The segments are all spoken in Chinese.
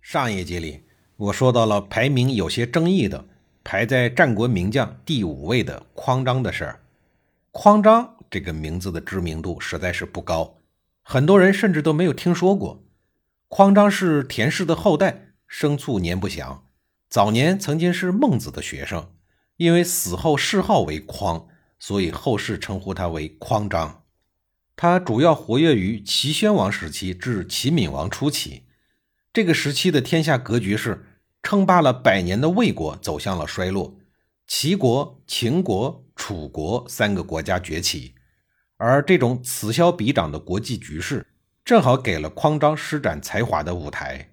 上一集里，我说到了排名有些争议的，排在战国名将第五位的匡章的事儿。匡章这个名字的知名度实在是不高，很多人甚至都没有听说过。匡章是田氏的后代，生卒年不详，早年曾经是孟子的学生，因为死后谥号为匡，所以后世称呼他为匡章。他主要活跃于齐宣王时期至齐闵王初期。这个时期的天下格局是，称霸了百年的魏国走向了衰落，齐国、秦国、楚国三个国家崛起，而这种此消彼长的国际局势，正好给了匡章施展才华的舞台。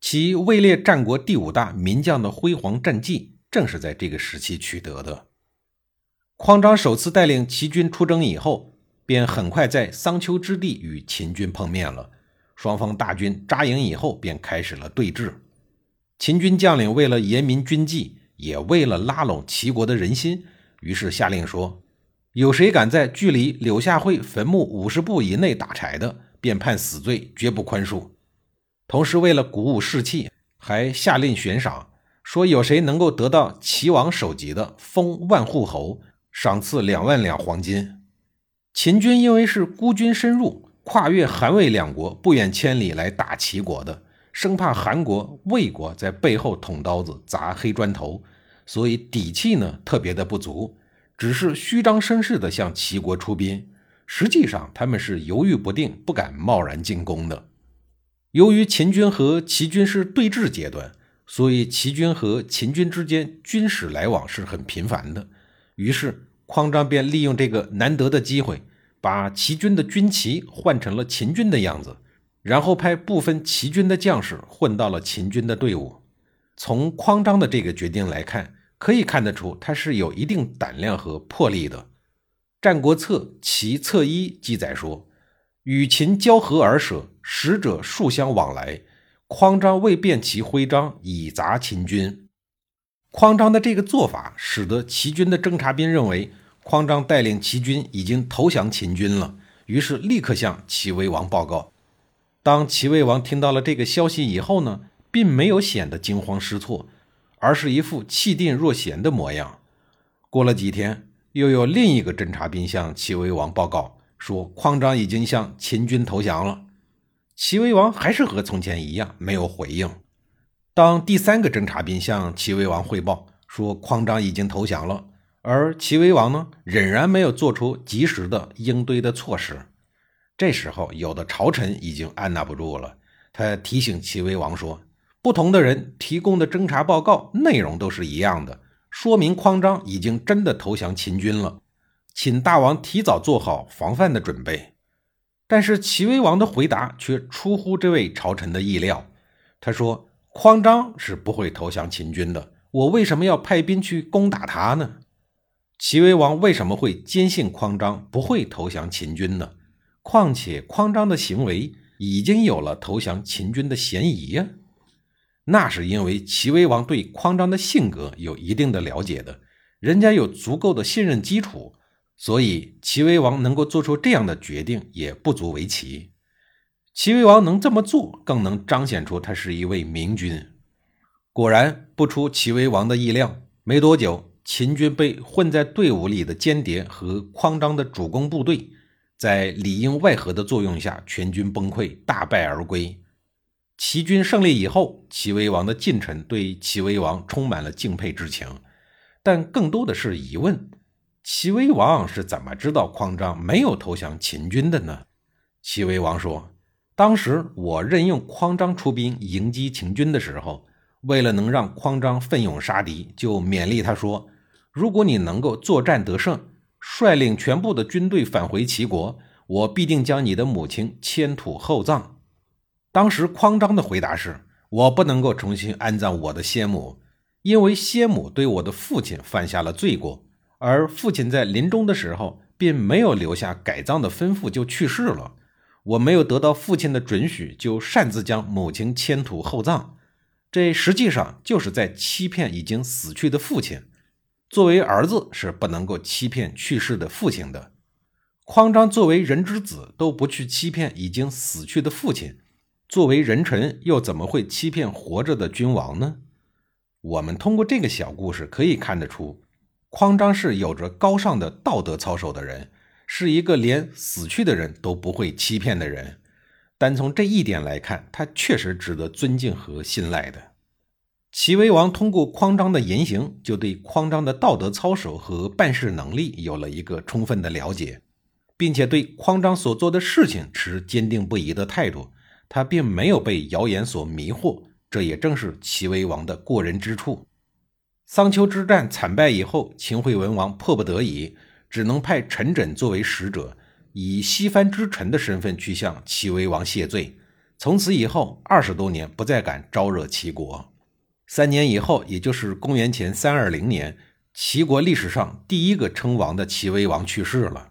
其位列战国第五大名将的辉煌战绩，正是在这个时期取得的。匡章首次带领齐军出征以后，便很快在桑丘之地与秦军碰面了。双方大军扎营以后，便开始了对峙。秦军将领为了严明军纪，也为了拉拢齐国的人心，于是下令说：“有谁敢在距离柳下惠坟墓五十步以内打柴的，便判死罪，绝不宽恕。”同时，为了鼓舞士气，还下令悬赏，说有谁能够得到齐王首级的，封万户侯，赏赐两万两黄金。秦军因为是孤军深入。跨越韩魏两国不远千里来打齐国的，生怕韩国、魏国在背后捅刀子、砸黑砖头，所以底气呢特别的不足，只是虚张声势的向齐国出兵。实际上他们是犹豫不定，不敢贸然进攻的。由于秦军和齐军是对峙阶段，所以齐军和秦军之间军使来往是很频繁的。于是匡章便利用这个难得的机会。把齐军的军旗换成了秦军的样子，然后派部分齐军的将士混到了秦军的队伍。从匡章的这个决定来看，可以看得出他是有一定胆量和魄力的。《战国策·齐策一》记载说：“与秦交合而舍，使者数相往来。匡章未变其徽章，以杂秦军。”匡章的这个做法，使得齐军的侦察兵认为。匡章带领齐军已经投降秦军了，于是立刻向齐威王报告。当齐威王听到了这个消息以后呢，并没有显得惊慌失措，而是一副气定若闲的模样。过了几天，又有另一个侦察兵向齐威王报告说，匡章已经向秦军投降了。齐威王还是和从前一样，没有回应。当第三个侦察兵向齐威王汇报说，匡章已经投降了。而齐威王呢，仍然没有做出及时的应对的措施。这时候，有的朝臣已经按捺不住了，他提醒齐威王说：“不同的人提供的侦察报告内容都是一样的，说明匡章已经真的投降秦军了，请大王提早做好防范的准备。”但是齐威王的回答却出乎这位朝臣的意料，他说：“匡章是不会投降秦军的，我为什么要派兵去攻打他呢？”齐威王为什么会坚信匡章不会投降秦军呢？况且匡章的行为已经有了投降秦军的嫌疑呀。那是因为齐威王对匡章的性格有一定的了解的，人家有足够的信任基础，所以齐威王能够做出这样的决定也不足为奇。齐威王能这么做，更能彰显出他是一位明君。果然不出齐威王的意料，没多久。秦军被混在队伍里的间谍和匡章的主攻部队，在里应外合的作用下，全军崩溃，大败而归。齐军胜利以后，齐威王的近臣对齐威王充满了敬佩之情，但更多的是疑问：齐威王是怎么知道匡章没有投降秦军的呢？齐威王说：“当时我任用匡章出兵迎击秦军的时候。”为了能让匡章奋勇杀敌，就勉励他说：“如果你能够作战得胜，率领全部的军队返回齐国，我必定将你的母亲迁土厚葬。”当时匡章的回答是：“我不能够重新安葬我的先母，因为先母对我的父亲犯下了罪过，而父亲在临终的时候并没有留下改葬的吩咐就去世了。我没有得到父亲的准许，就擅自将母亲迁土厚葬，这实际上就是在欺骗已经死去的父亲。作为儿子是不能够欺骗去世的父亲的。匡章作为人之子都不去欺骗已经死去的父亲，作为人臣又怎么会欺骗活着的君王呢？我们通过这个小故事可以看得出，匡章是有着高尚的道德操守的人。是一个连死去的人都不会欺骗的人，单从这一点来看，他确实值得尊敬和信赖的。齐威王通过匡章的言行，就对匡章的道德操守和办事能力有了一个充分的了解，并且对匡章所做的事情持坚定不移的态度。他并没有被谣言所迷惑，这也正是齐威王的过人之处。桑丘之战惨败以后，秦惠文王迫不得已。只能派陈轸作为使者，以西藩之臣的身份去向齐威王谢罪。从此以后，二十多年不再敢招惹齐国。三年以后，也就是公元前三二零年，齐国历史上第一个称王的齐威王去世了。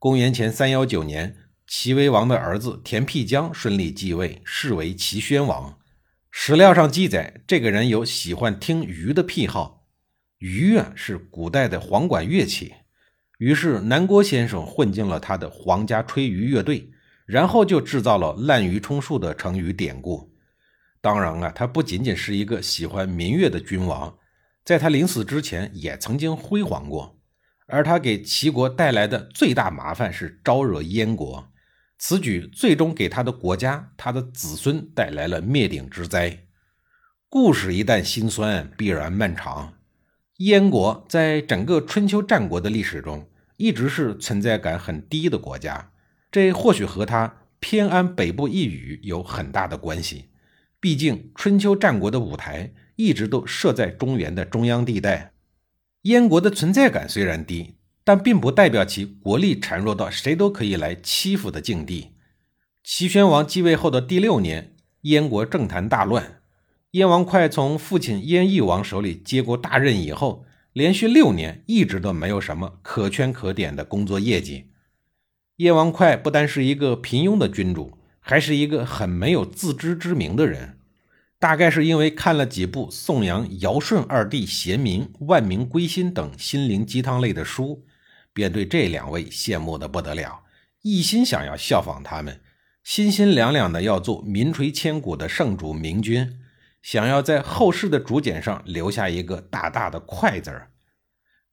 公元前三幺九年，齐威王的儿子田辟疆顺利继位，是为齐宣王。史料上记载，这个人有喜欢听竽的癖好，竽啊是古代的簧管乐器。于是南郭先生混进了他的皇家吹竽乐队，然后就制造了“滥竽充数”的成语典故。当然啊，他不仅仅是一个喜欢民乐的君王，在他临死之前也曾经辉煌过。而他给齐国带来的最大麻烦是招惹燕国，此举最终给他的国家、他的子孙带来了灭顶之灾。故事一旦心酸，必然漫长。燕国在整个春秋战国的历史中，一直是存在感很低的国家。这或许和他偏安北部一隅有很大的关系。毕竟春秋战国的舞台一直都设在中原的中央地带。燕国的存在感虽然低，但并不代表其国力孱弱到谁都可以来欺负的境地。齐宣王继位后的第六年，燕国政坛大乱。燕王哙从父亲燕翼王手里接过大任以后，连续六年一直都没有什么可圈可点的工作业绩。燕王哙不单是一个平庸的君主，还是一个很没有自知之明的人。大概是因为看了几部颂扬尧舜二帝贤明、万民归心等心灵鸡汤类的书，便对这两位羡慕的不得了，一心想要效仿他们，心心两两的要做名垂千古的圣主明君。想要在后世的竹简上留下一个大大的“快”字儿，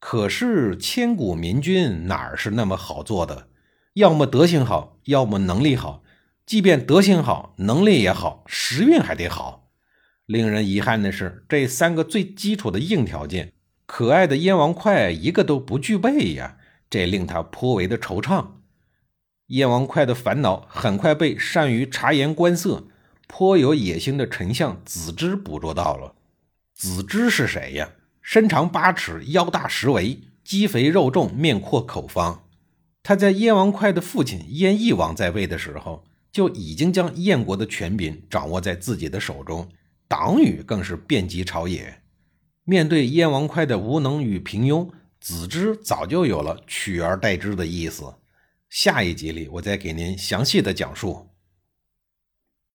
可是千古明君哪儿是那么好做的？要么德行好，要么能力好。即便德行好，能力也好，时运还得好。令人遗憾的是，这三个最基础的硬条件，可爱的燕王哙一个都不具备呀！这令他颇为的惆怅。燕王哙的烦恼很快被善于察言观色。颇有野心的丞相子之捕捉到了。子之是谁呀？身长八尺，腰大十围，肌肥肉重，面阔口方。他在燕王哙的父亲燕翼王在位的时候，就已经将燕国的权柄掌握在自己的手中，党羽更是遍及朝野。面对燕王哙的无能与平庸，子之早就有了取而代之的意思。下一集里，我再给您详细的讲述。